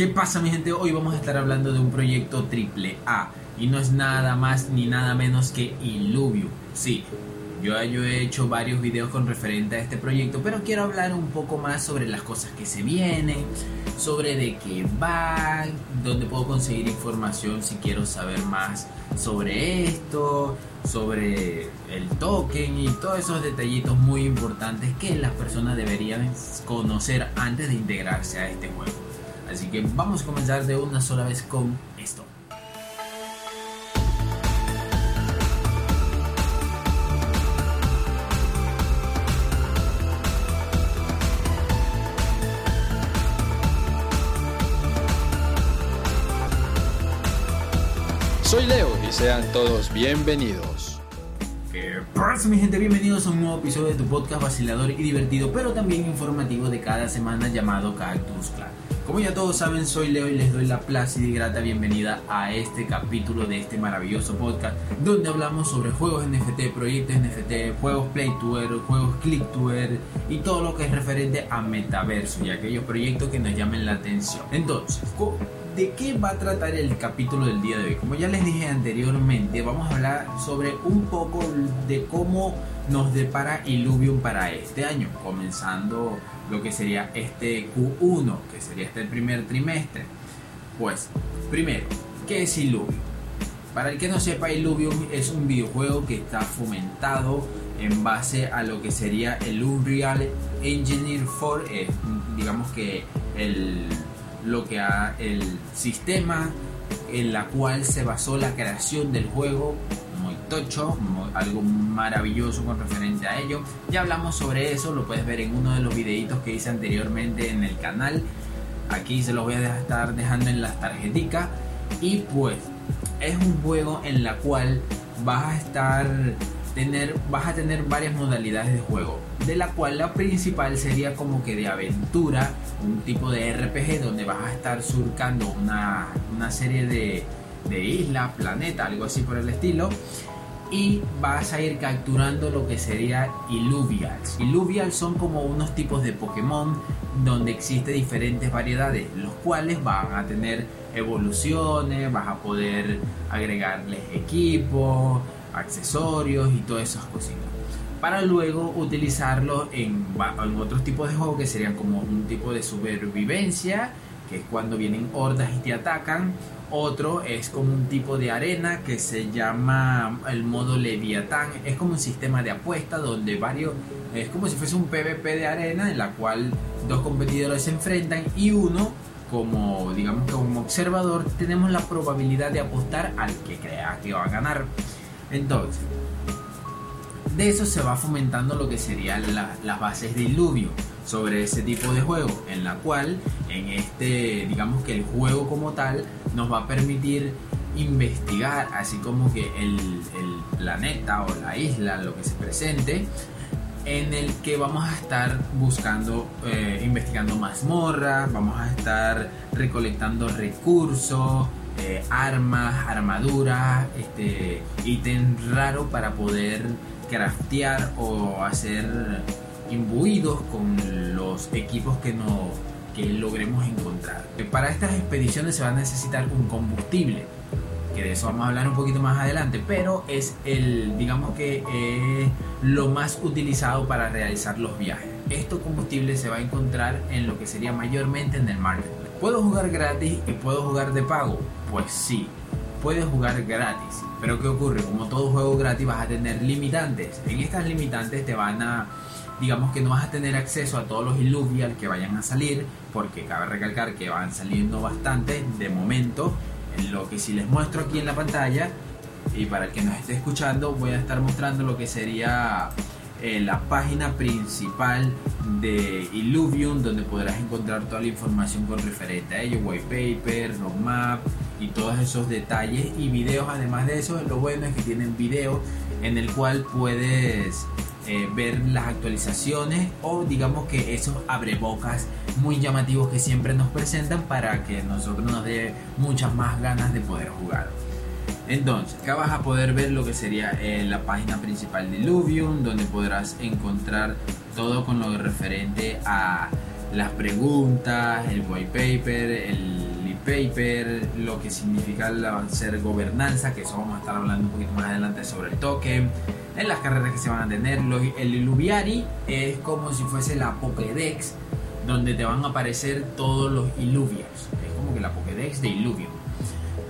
¿Qué pasa mi gente? Hoy vamos a estar hablando de un proyecto triple A y no es nada más ni nada menos que Illuvium. Sí, yo, he hecho varios videos con referente a este proyecto, pero quiero hablar un poco más sobre las cosas que se vienen, sobre de qué va, dónde puedo conseguir información si quiero saber más sobre esto, sobre el token y todos esos detallitos muy importantes que las personas deberían conocer antes de integrarse a este juego. Así que vamos a comenzar de una sola vez con esto. Soy Leo y sean todos bienvenidos. ¿Qué pasa mi gente? Bienvenidos a un nuevo episodio de tu podcast vacilador y divertido, pero también informativo de cada semana llamado Cactus Clan. Como ya todos saben, soy Leo y les doy la plácida y grata bienvenida a este capítulo de este maravilloso podcast donde hablamos sobre juegos NFT, proyectos NFT, juegos Play to juegos Click to Earn y todo lo que es referente a metaverso y aquellos proyectos que nos llamen la atención. Entonces, ¿De qué va a tratar el capítulo del día de hoy? Como ya les dije anteriormente, vamos a hablar sobre un poco de cómo nos depara Illuvium para este año, comenzando lo que sería este Q1, que sería este primer trimestre. Pues, primero, ¿qué es Illuvium? Para el que no sepa, Illuvium es un videojuego que está fomentado en base a lo que sería el Unreal Engine 4, digamos que el lo que ha el sistema en la cual se basó la creación del juego muy tocho, algo maravilloso con referente a ello. Ya hablamos sobre eso, lo puedes ver en uno de los videitos que hice anteriormente en el canal. Aquí se los voy a estar dejando en las tarjeticas. Y pues es un juego en la cual vas a estar tener, vas a tener varias modalidades de juego, de la cual la principal sería como que de aventura, un tipo de RPG donde vas a estar surcando una, una serie de, de islas, planeta, algo así por el estilo. Y vas a ir capturando lo que sería Illuvials. Illuvials son como unos tipos de Pokémon donde existe diferentes variedades, los cuales van a tener evoluciones, vas a poder agregarles equipos, accesorios y todas esas cositas. Para luego utilizarlo en, en otros tipos de juegos que serían como un tipo de supervivencia, que es cuando vienen hordas y te atacan. Otro es como un tipo de arena que se llama el modo Leviatán. Es como un sistema de apuesta donde varios. Es como si fuese un PvP de arena en la cual dos competidores se enfrentan y uno, como digamos como observador, tenemos la probabilidad de apostar al que crea que va a ganar. Entonces, de eso se va fomentando lo que serían las bases de Illuvio sobre ese tipo de juego, en la cual, en este, digamos que el juego como tal, nos va a permitir investigar, así como que el, planeta o la isla, lo que se presente, en el que vamos a estar buscando, eh, investigando mazmorras, vamos a estar recolectando recursos, eh, armas, armaduras, este, ítem raro para poder craftear o hacer imbuidos con los equipos que no que logremos encontrar. Para estas expediciones se va a necesitar un combustible, que de eso vamos a hablar un poquito más adelante, pero es el, digamos que lo más utilizado para realizar los viajes. Este combustible se va a encontrar en lo que sería mayormente en el market. ¿Puedo jugar gratis y puedo jugar de pago? Pues sí, puedes jugar gratis. Pero ¿qué ocurre? Como todo juego gratis vas a tener limitantes. En estas limitantes te van a, digamos que no vas a tener acceso a todos los Illuvial que vayan a salir, porque cabe recalcar que van saliendo bastante de momento. En lo que si les muestro aquí en la pantalla, y para el que nos esté escuchando, voy a estar mostrando lo que sería eh, la página principal de Illuvium donde podrás encontrar toda la información con referente a ello, white paper, roadmap y todos esos detalles y videos además de eso lo bueno es que tienen videos en el cual puedes eh, ver las actualizaciones o digamos que esos abrebocas muy llamativos que siempre nos presentan para que nosotros nos dé muchas más ganas de poder jugar. Entonces, acá vas a poder ver lo que sería eh, la página principal de Illuvium, donde podrás encontrar todo con lo referente a las preguntas, el white paper, el paper, lo que significa la, ser gobernanza, que eso vamos a estar hablando un poquito más adelante sobre el token, en las carreras que se van a tener. el Illuviari es como si fuese la Pokédex, donde te van a aparecer todos los Illuvios. Es como que la Pokédex de Illuvium.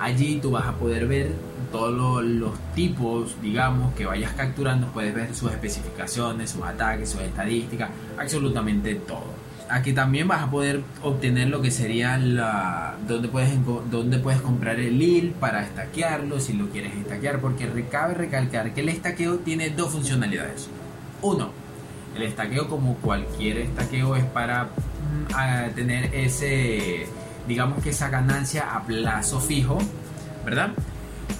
Allí tú vas a poder ver todos los, tipos, digamos, que vayas capturando, puedes ver sus especificaciones, sus ataques, sus estadísticas, absolutamente todo. Aquí también vas a poder obtener lo que sería la donde puedes donde puedes comprar el IL para estaquearlo si lo quieres estaquear porque cabe recalcar que el estaqueo tiene dos funcionalidades. Uno, el estaqueo como cualquier estaqueo es para mm, tener ese digamos que esa ganancia a plazo fijo, ¿verdad?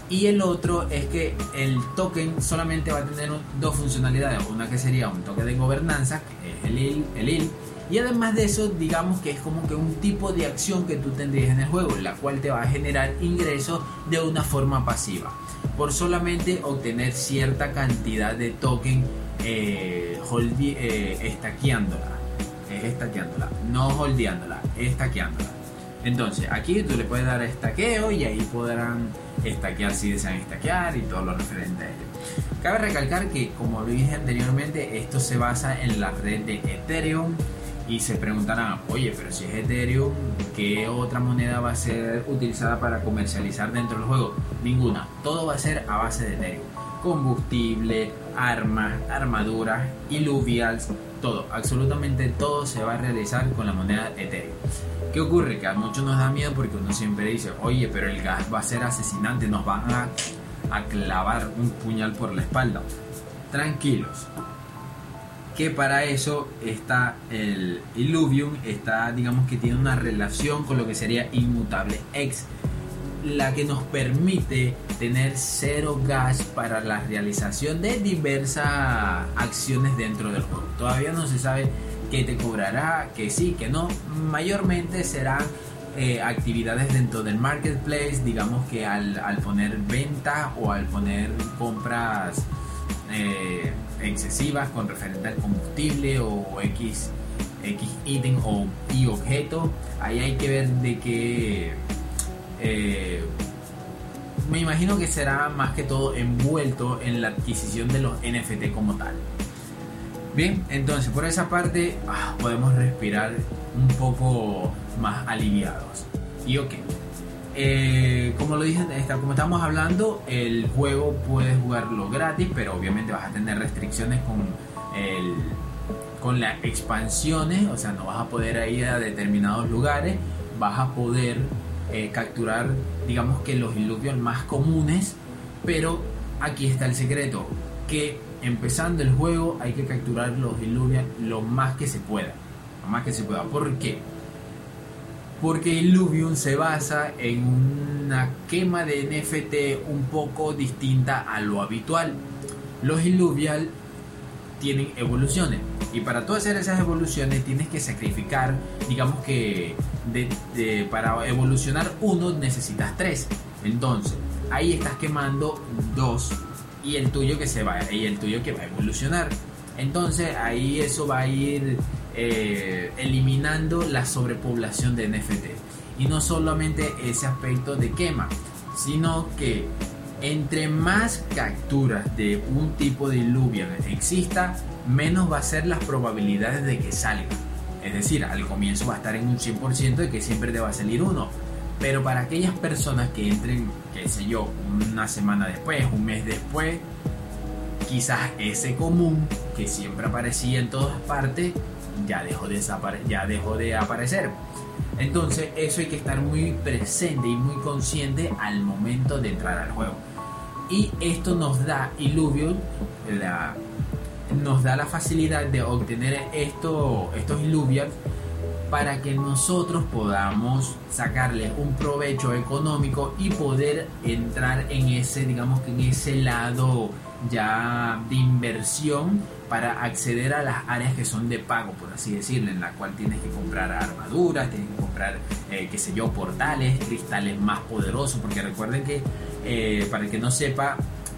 Y el otro es que el token solamente va a tener dos funcionalidades. Una que sería un token de gobernanza, que es el IL, el IL. Y además de eso, digamos que es como que un tipo de acción que tú tendrías en el juego, la cual te va a generar ingresos de una forma pasiva. Por solamente obtener cierta cantidad de token eh, eh, estaqueándola. Es estaqueándola, no holdeándola, estaqueándola. Entonces, aquí tú le puedes dar estaqueo y ahí podrán estaquear si desean estaquear y todo lo referente a ello. Cabe recalcar que, como lo dije anteriormente, esto se basa en la red de Ethereum y se preguntarán, oye, pero si es Ethereum, ¿qué otra moneda va a ser utilizada para comercializar dentro del juego? Ninguna, todo va a ser a base de Ethereum. Combustible, armas, armaduras, iluvials, todo, absolutamente todo se va a realizar con la moneda Ethereum. ¿Qué ocurre? Que a muchos nos da miedo porque uno siempre dice, oye, pero el gas va a ser asesinante, nos van a, a clavar un puñal por la espalda. Tranquilos, que para eso está el Illuvium, está, digamos que tiene una relación con lo que sería Inmutable X, la que nos permite tener cero gas para la realización de diversas acciones dentro del juego. Todavía no se sabe qué te cobrará, que sí, que no. Mayormente serán eh, actividades dentro del marketplace, digamos que al, poner venta o al poner compras eh, excesivas con referente al combustible o X, X ítem o Y objeto, ahí hay que ver de qué eh, me imagino que será más que todo envuelto en la adquisición de los NFT como tal. Bien, entonces por esa parte ah, podemos respirar un poco más aliviados. Y ok, eh, como lo dije, como estamos hablando, el juego puedes jugarlo gratis, pero obviamente vas a tener restricciones con el, con las expansiones, o sea, no vas a poder ir a determinados lugares, vas a poder eh, capturar, digamos que los iluvios más comunes, pero aquí está el secreto, que empezando el juego hay que capturar los iluvios lo más que se pueda, lo más que se pueda. ¿Por qué? Porque Illuvium se basa en una quema de NFT un poco distinta a lo habitual. Los Illuvial tienen evoluciones. Y para hacer esas evoluciones tienes que sacrificar, digamos que para evolucionar uno necesitas tres. Entonces, ahí estás quemando dos y el tuyo que se va y el tuyo que va a evolucionar. Entonces ahí eso va a ir eh, eliminando la sobrepoblación de NFT. Y no solamente ese aspecto de quema, sino que entre más capturas de un tipo de Illuvian exista, menos va a ser las probabilidades de que salga. Es decir, al comienzo va a estar en un 100% de que siempre te va a salir uno. Pero para aquellas personas que entren, qué sé yo, una semana después, un mes después, quizás ese común que siempre aparecía en todas partes ya dejó de, ya dejó de aparecer. Entonces eso hay que estar muy presente y muy consciente al momento de entrar al juego. Y esto nos da Illuvium, nos da la facilidad de obtener esto, estos Illuviums para que nosotros podamos sacarle un provecho económico y poder entrar en ese, digamos que en ese lado ya de inversión para acceder a las áreas que son de pago, por así decirlo, en la cual tienes que comprar armaduras, tienes que comprar, eh, qué sé yo, portales, cristales más poderosos, porque recuerden que, eh, para el que no sepa,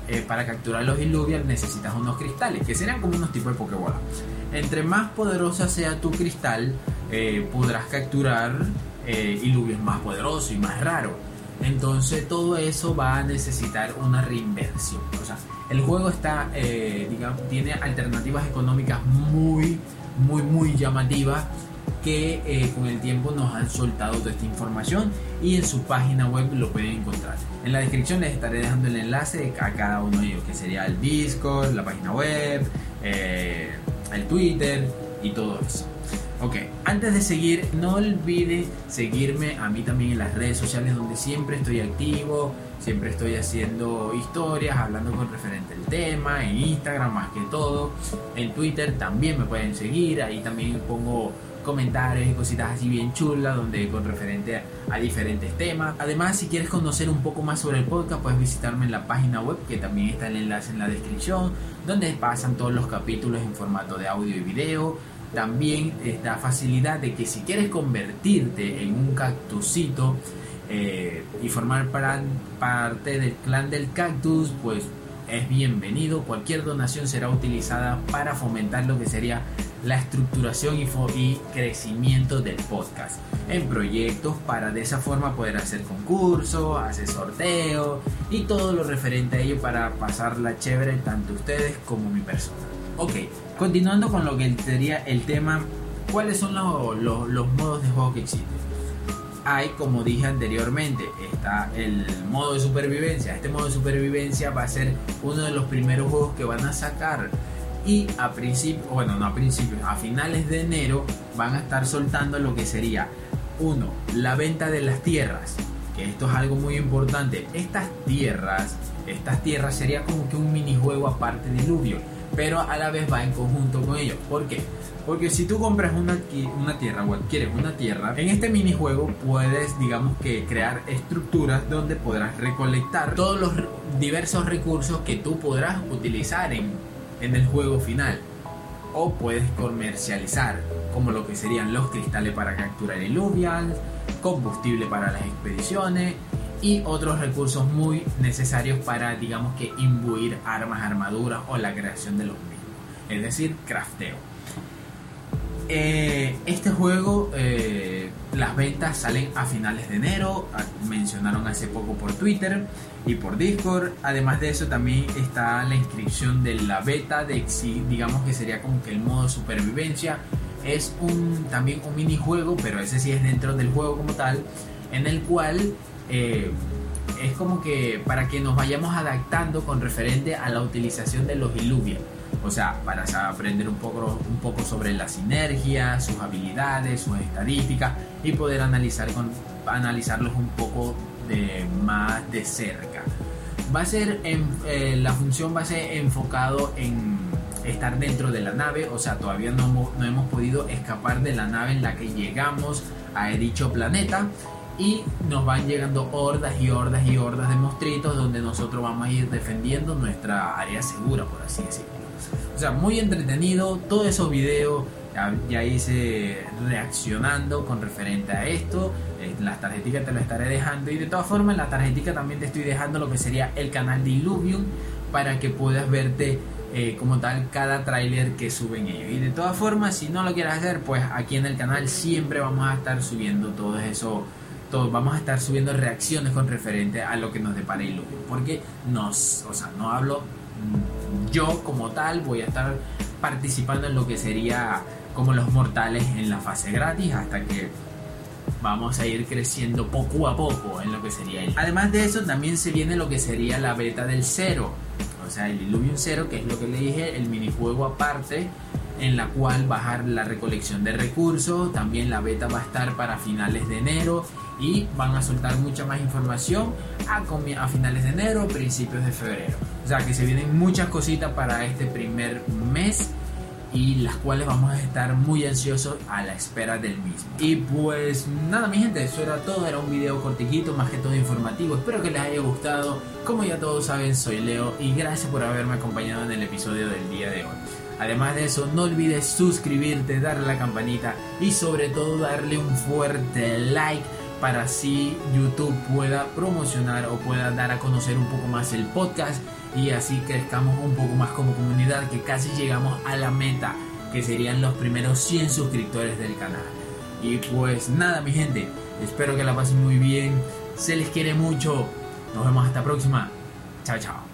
eh, para capturar los Illuvial necesitas unos cristales, que serían como unos tipos de Pokébola. Entre más poderosa sea tu cristal, podrás capturar eh, Illuvium más poderoso y más raro. Entonces todo eso va a necesitar una reinversión. El juego está, eh, digamos, tiene alternativas económicas muy, muy, muy llamativas que eh, con el tiempo nos han soltado toda esta información y en su página web lo pueden encontrar. En la descripción les estaré dejando el enlace a cada uno de ellos, que sería el Discord, la página web, eh, el Twitter y todo eso. Ok, antes de seguir, no olvide seguirme a mí también en las redes sociales donde siempre estoy activo, siempre estoy haciendo historias, hablando con referente al tema, en Instagram más que todo, en Twitter también me pueden seguir, ahí también pongo comentarios y cositas así bien chulas donde con referente a diferentes temas. Además, si quieres conocer un poco más sobre el podcast, puedes visitarme en la página web que también está el enlace en la descripción, donde pasan todos los capítulos en formato de audio y video. También esta facilidad de que si quieres convertirte en un cactusito eh, y formar parte del clan del cactus, pues es bienvenido. Cualquier donación será utilizada para fomentar lo que sería la estructuración y, y, crecimiento del podcast en proyectos para de esa forma poder hacer concursos, hacer sorteos y todo lo referente a ello para pasarla chévere tanto ustedes como mi persona. Ok, continuando con lo que sería el tema, ¿cuáles son los modos de juego que existen? Hay, como dije anteriormente, está el modo de supervivencia. Este modo de supervivencia va a ser uno de los primeros juegos que van a sacar. Y a principio, bueno, no a principios, a finales de enero van a estar soltando lo que sería, uno, la venta de las tierras. Que esto es algo muy importante. Estas tierras, estas tierras sería como que un minijuego aparte de Diluvio, pero a la vez va en conjunto con ellos. ¿Por qué? Porque si tú compras una, una tierra o adquieres una tierra, en este minijuego puedes, digamos que, crear estructuras donde podrás recolectar todos los diversos recursos que tú podrás utilizar en, en el juego final. O puedes comercializar, como lo que serían los cristales para capturar iluvians, combustible para las expediciones y otros recursos muy necesarios para, digamos que, imbuir armas, armaduras o la creación de los mismos. Es decir, crafteo. Eh, este juego, eh, las ventas salen a finales de enero, ah, mencionaron hace poco por Twitter y por Discord. Además de eso también está la inscripción de la beta de digamos que sería como que el modo supervivencia. Es un también un minijuego, pero ese sí es dentro del juego como tal, en el cual eh, es como que para que nos vayamos adaptando con referente a la utilización de los Illuvian o sea, para aprender un poco, un poco sobre la sinergia, sus habilidades, sus estadísticas y poder analizar con, analizarlos un poco de más de cerca. Va a ser eh, la función va a ser enfocado en estar dentro de la nave, o sea, todavía no, no hemos podido escapar de la nave en la que llegamos a dicho planeta y nos van llegando hordas y hordas y hordas de monstruitos donde nosotros vamos a ir defendiendo nuestra área segura, por así decirlo. O sea, muy entretenido. Todos esos videos ya, hice reaccionando con referente a esto. Eh, las tarjeticas te las estaré dejando. Y de todas formas, en la tarjetica también te estoy dejando lo que sería el canal de Illuvium para que puedas verte eh, como tal cada tráiler que suben ellos. Y de todas formas, si no lo quieres hacer, pues aquí en el canal siempre vamos a estar subiendo todo eso. Todo, vamos a estar subiendo reacciones con referente a lo que nos depara Illuvium. Porque nos, o sea, no hablo yo como tal voy a estar participando en lo que sería como los mortales en la fase gratis hasta que vamos a ir creciendo poco a poco en lo que sería el. Además de eso también se viene lo que sería la beta del cero, o sea el Illuvium cero que es lo que le dije, el minijuego aparte en la cual bajar la recolección de recursos, también la beta va a estar para finales de enero y van a soltar mucha más información a, a finales de enero, principios de febrero. O sea que se vienen muchas cositas para este primer mes y las cuales vamos a estar muy ansiosos a la espera del mismo. Y pues nada mi gente, eso era todo, era un video cortijito, más que todo informativo, espero que les haya gustado, como ya todos saben soy Leo y gracias por haberme acompañado en el episodio del día de hoy. Además de eso, no olvides suscribirte, darle a la campanita y sobre todo darle un fuerte like para así YouTube pueda promocionar o pueda dar a conocer un poco más el podcast y así crezcamos un poco más como comunidad que casi llegamos a la meta que serían los primeros 100 suscriptores del canal. Y pues nada mi gente, Espero que la pasen muy bien. Se les quiere mucho. Nos vemos hasta la próxima. Chao, chao.